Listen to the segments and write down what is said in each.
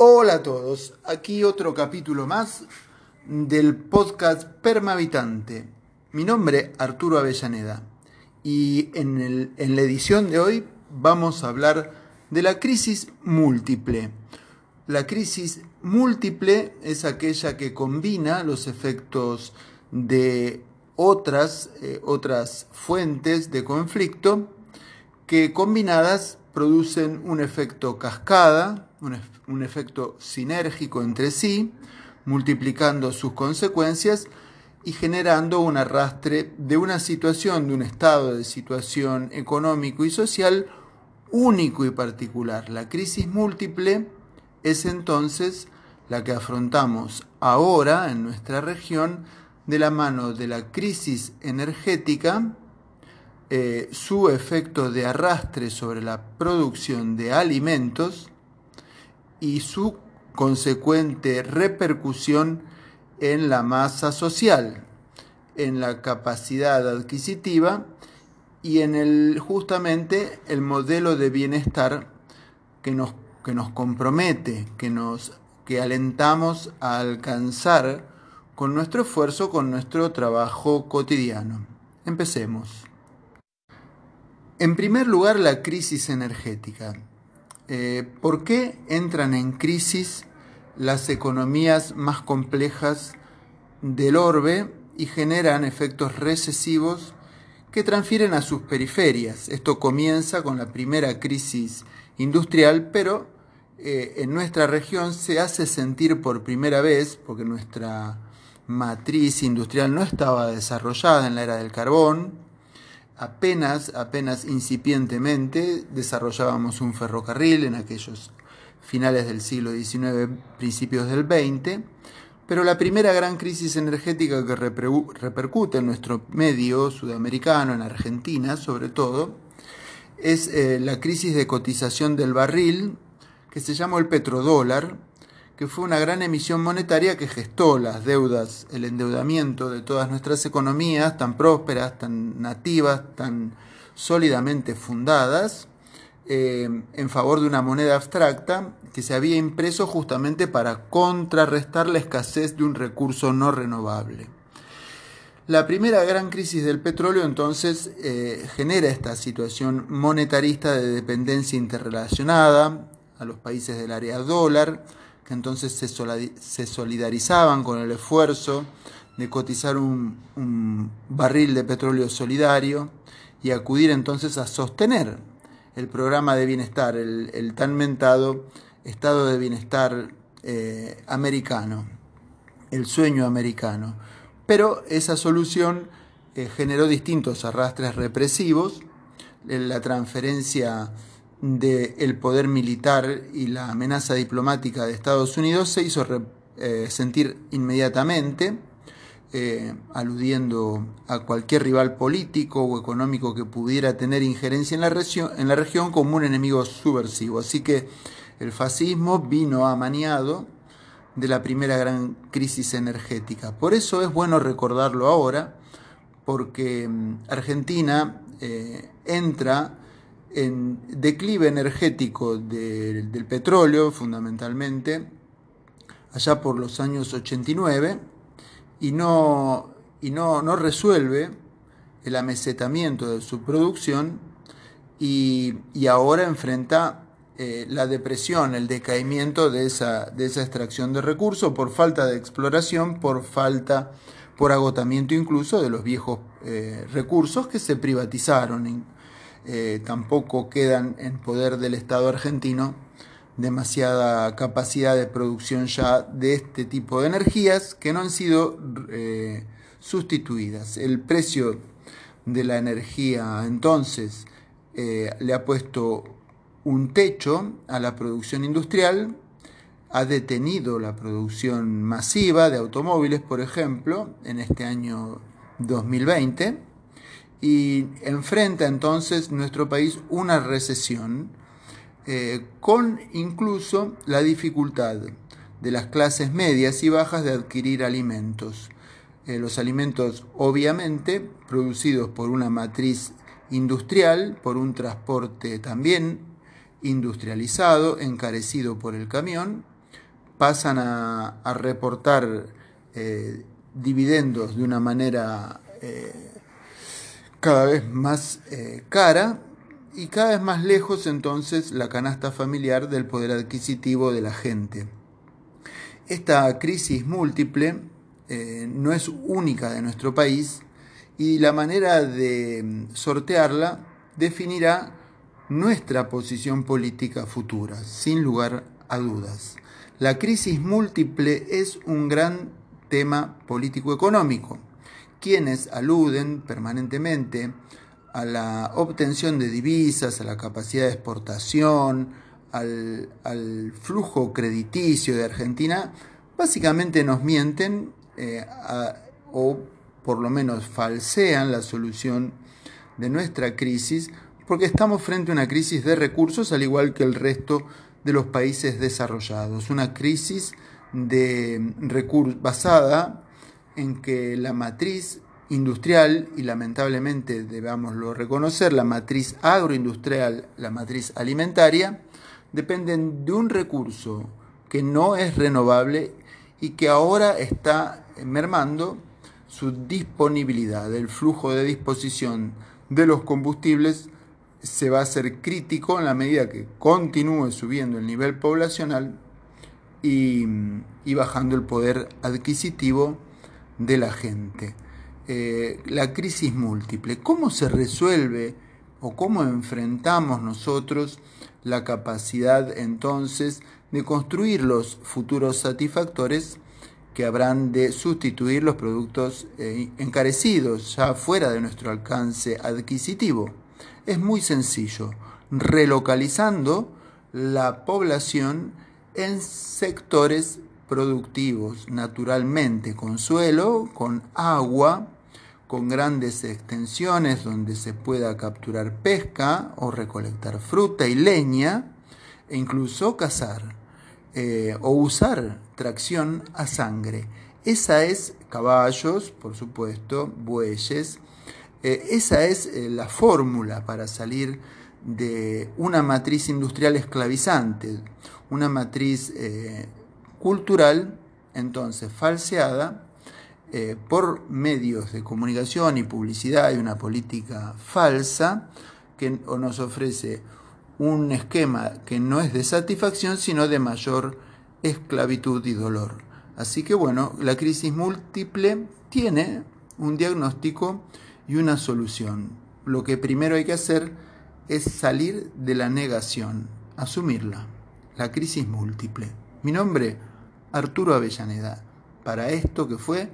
Hola a todos, aquí otro capítulo más del podcast Permavitante. Mi nombre es Arturo Avellaneda y en, la edición de hoy vamos a hablar de la crisis múltiple. La crisis múltiple es aquella que combina los efectos de otras, eh, otras fuentes de conflicto que combinadas producen un efecto cascada un, efecto sinérgico entre sí, multiplicando sus consecuencias y generando un arrastre de una situación, de un estado de situación económico y social único y particular. La crisis múltiple es entonces la que afrontamos ahora en nuestra región de la mano de la crisis energética, eh, su efecto de arrastre sobre la producción de alimentos, y su consecuente repercusión en la masa social, en la capacidad adquisitiva y en el justamente el modelo de bienestar que nos, que nos compromete, que nos que alentamos a alcanzar con nuestro esfuerzo, con nuestro trabajo cotidiano. Empecemos. En primer lugar, la crisis energética. Eh, ¿Por qué entran en crisis las economías más complejas del orbe y generan efectos recesivos que transfieren a sus periferias? Esto comienza con la primera crisis industrial, pero eh, en nuestra región se hace sentir por primera vez, porque nuestra matriz industrial no estaba desarrollada en la era del carbón, apenas, apenas incipientemente desarrollábamos un ferrocarril en aquellos finales del siglo XIX, principios del XX, pero la primera gran crisis energética que repercute en nuestro medio sudamericano, en Argentina sobre todo, es eh, la crisis de cotización del barril, que se llamó el petrodólar, que fue una gran emisión monetaria que gestó las deudas, el endeudamiento de todas nuestras economías tan prósperas, tan nativas, tan sólidamente fundadas, eh, en favor de una moneda abstracta que se había impreso justamente para contrarrestar la escasez de un recurso no renovable. La primera gran crisis del petróleo entonces eh, genera esta situación monetarista de dependencia interrelacionada a los países del área dólar, que entonces se solidarizaban con el esfuerzo de cotizar un, barril de petróleo solidario y acudir entonces a sostener el programa de bienestar, el, tan mentado estado de bienestar eh, americano, el sueño americano. Pero esa solución eh, generó distintos arrastres represivos, la transferencia del poder militar y la amenaza diplomática de Estados Unidos se hizo eh, sentir inmediatamente, eh, aludiendo a cualquier rival político o económico que pudiera tener injerencia en la, región, en la región como un enemigo subversivo. Así que el fascismo vino amañado de la primera gran crisis energética. Por eso es bueno recordarlo ahora, porque mm, Argentina eh, entra en declive energético del petróleo, fundamentalmente, allá por los años 89, y no, y no, no resuelve el amesetamiento de su producción y, ahora enfrenta eh, la depresión, el decaimiento de esa, de esa extracción de recursos por falta de exploración, por falta, por agotamiento incluso de los viejos eh, recursos que se privatizaron eh, tampoco quedan en poder del Estado argentino demasiada capacidad de producción ya de este tipo de energías que no han sido eh, sustituidas. El precio de la energía entonces eh, le ha puesto un techo a la producción industrial, ha detenido la producción masiva de automóviles, por ejemplo, en este año 2020 y enfrenta entonces nuestro país una recesión eh, con incluso la dificultad de las clases medias y bajas de adquirir alimentos. Eh, los alimentos obviamente producidos por una matriz industrial, por un transporte también industrializado, encarecido por el camión, pasan a, reportar eh, dividendos de una manera cada vez más eh, cara y cada vez más lejos entonces la canasta familiar del poder adquisitivo de la gente. Esta crisis múltiple no es única de nuestro país y la manera de sortearla definirá nuestra posición política futura, sin lugar a dudas. La crisis múltiple es un gran tema político-económico. Quienes aluden permanentemente a la obtención de divisas, a la capacidad de exportación, al, flujo crediticio de Argentina, básicamente nos mienten eh, o por lo menos falsean la solución de nuestra crisis porque estamos frente a una crisis de recursos al igual que el resto de los países desarrollados. Una crisis de basada en que la matriz industrial y lamentablemente debámoslo reconocer, la matriz agroindustrial, la matriz alimentaria, dependen de un recurso que no es renovable y que ahora está mermando su disponibilidad, el flujo de disposición de los combustibles se va a hacer crítico en la medida que continúe subiendo el nivel poblacional y, bajando el poder adquisitivo de la gente. Eh, la crisis múltiple, ¿cómo se resuelve o cómo enfrentamos nosotros la capacidad entonces de construir los futuros satisfactores que habrán de sustituir los productos eh, encarecidos ya fuera de nuestro alcance adquisitivo? es muy sencillo, relocalizando la población en sectores productivos, naturalmente, con suelo, con agua, con grandes extensiones donde se pueda capturar pesca o recolectar fruta y leña, e incluso cazar eh, o usar tracción a sangre. Esa es caballos, por supuesto, bueyes, eh, esa es eh, la fórmula para salir de una matriz industrial esclavizante, una matriz cultural, entonces falseada, por medios de comunicación y publicidad y una política falsa que nos ofrece un esquema que no es de satisfacción, sino de mayor esclavitud y dolor. Así que bueno, la crisis múltiple tiene un diagnóstico y una solución. Lo que primero hay que hacer es salir de la negación, asumirla, la crisis múltiple. Mi nombre, Arturo Avellaneda, para esto que fue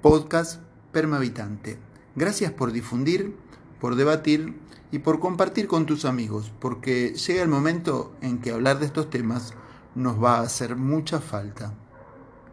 Podcast Permavitante. Gracias por difundir, por debatir y por compartir con tus amigos, porque llega el momento en que hablar de estos temas nos va a hacer mucha falta.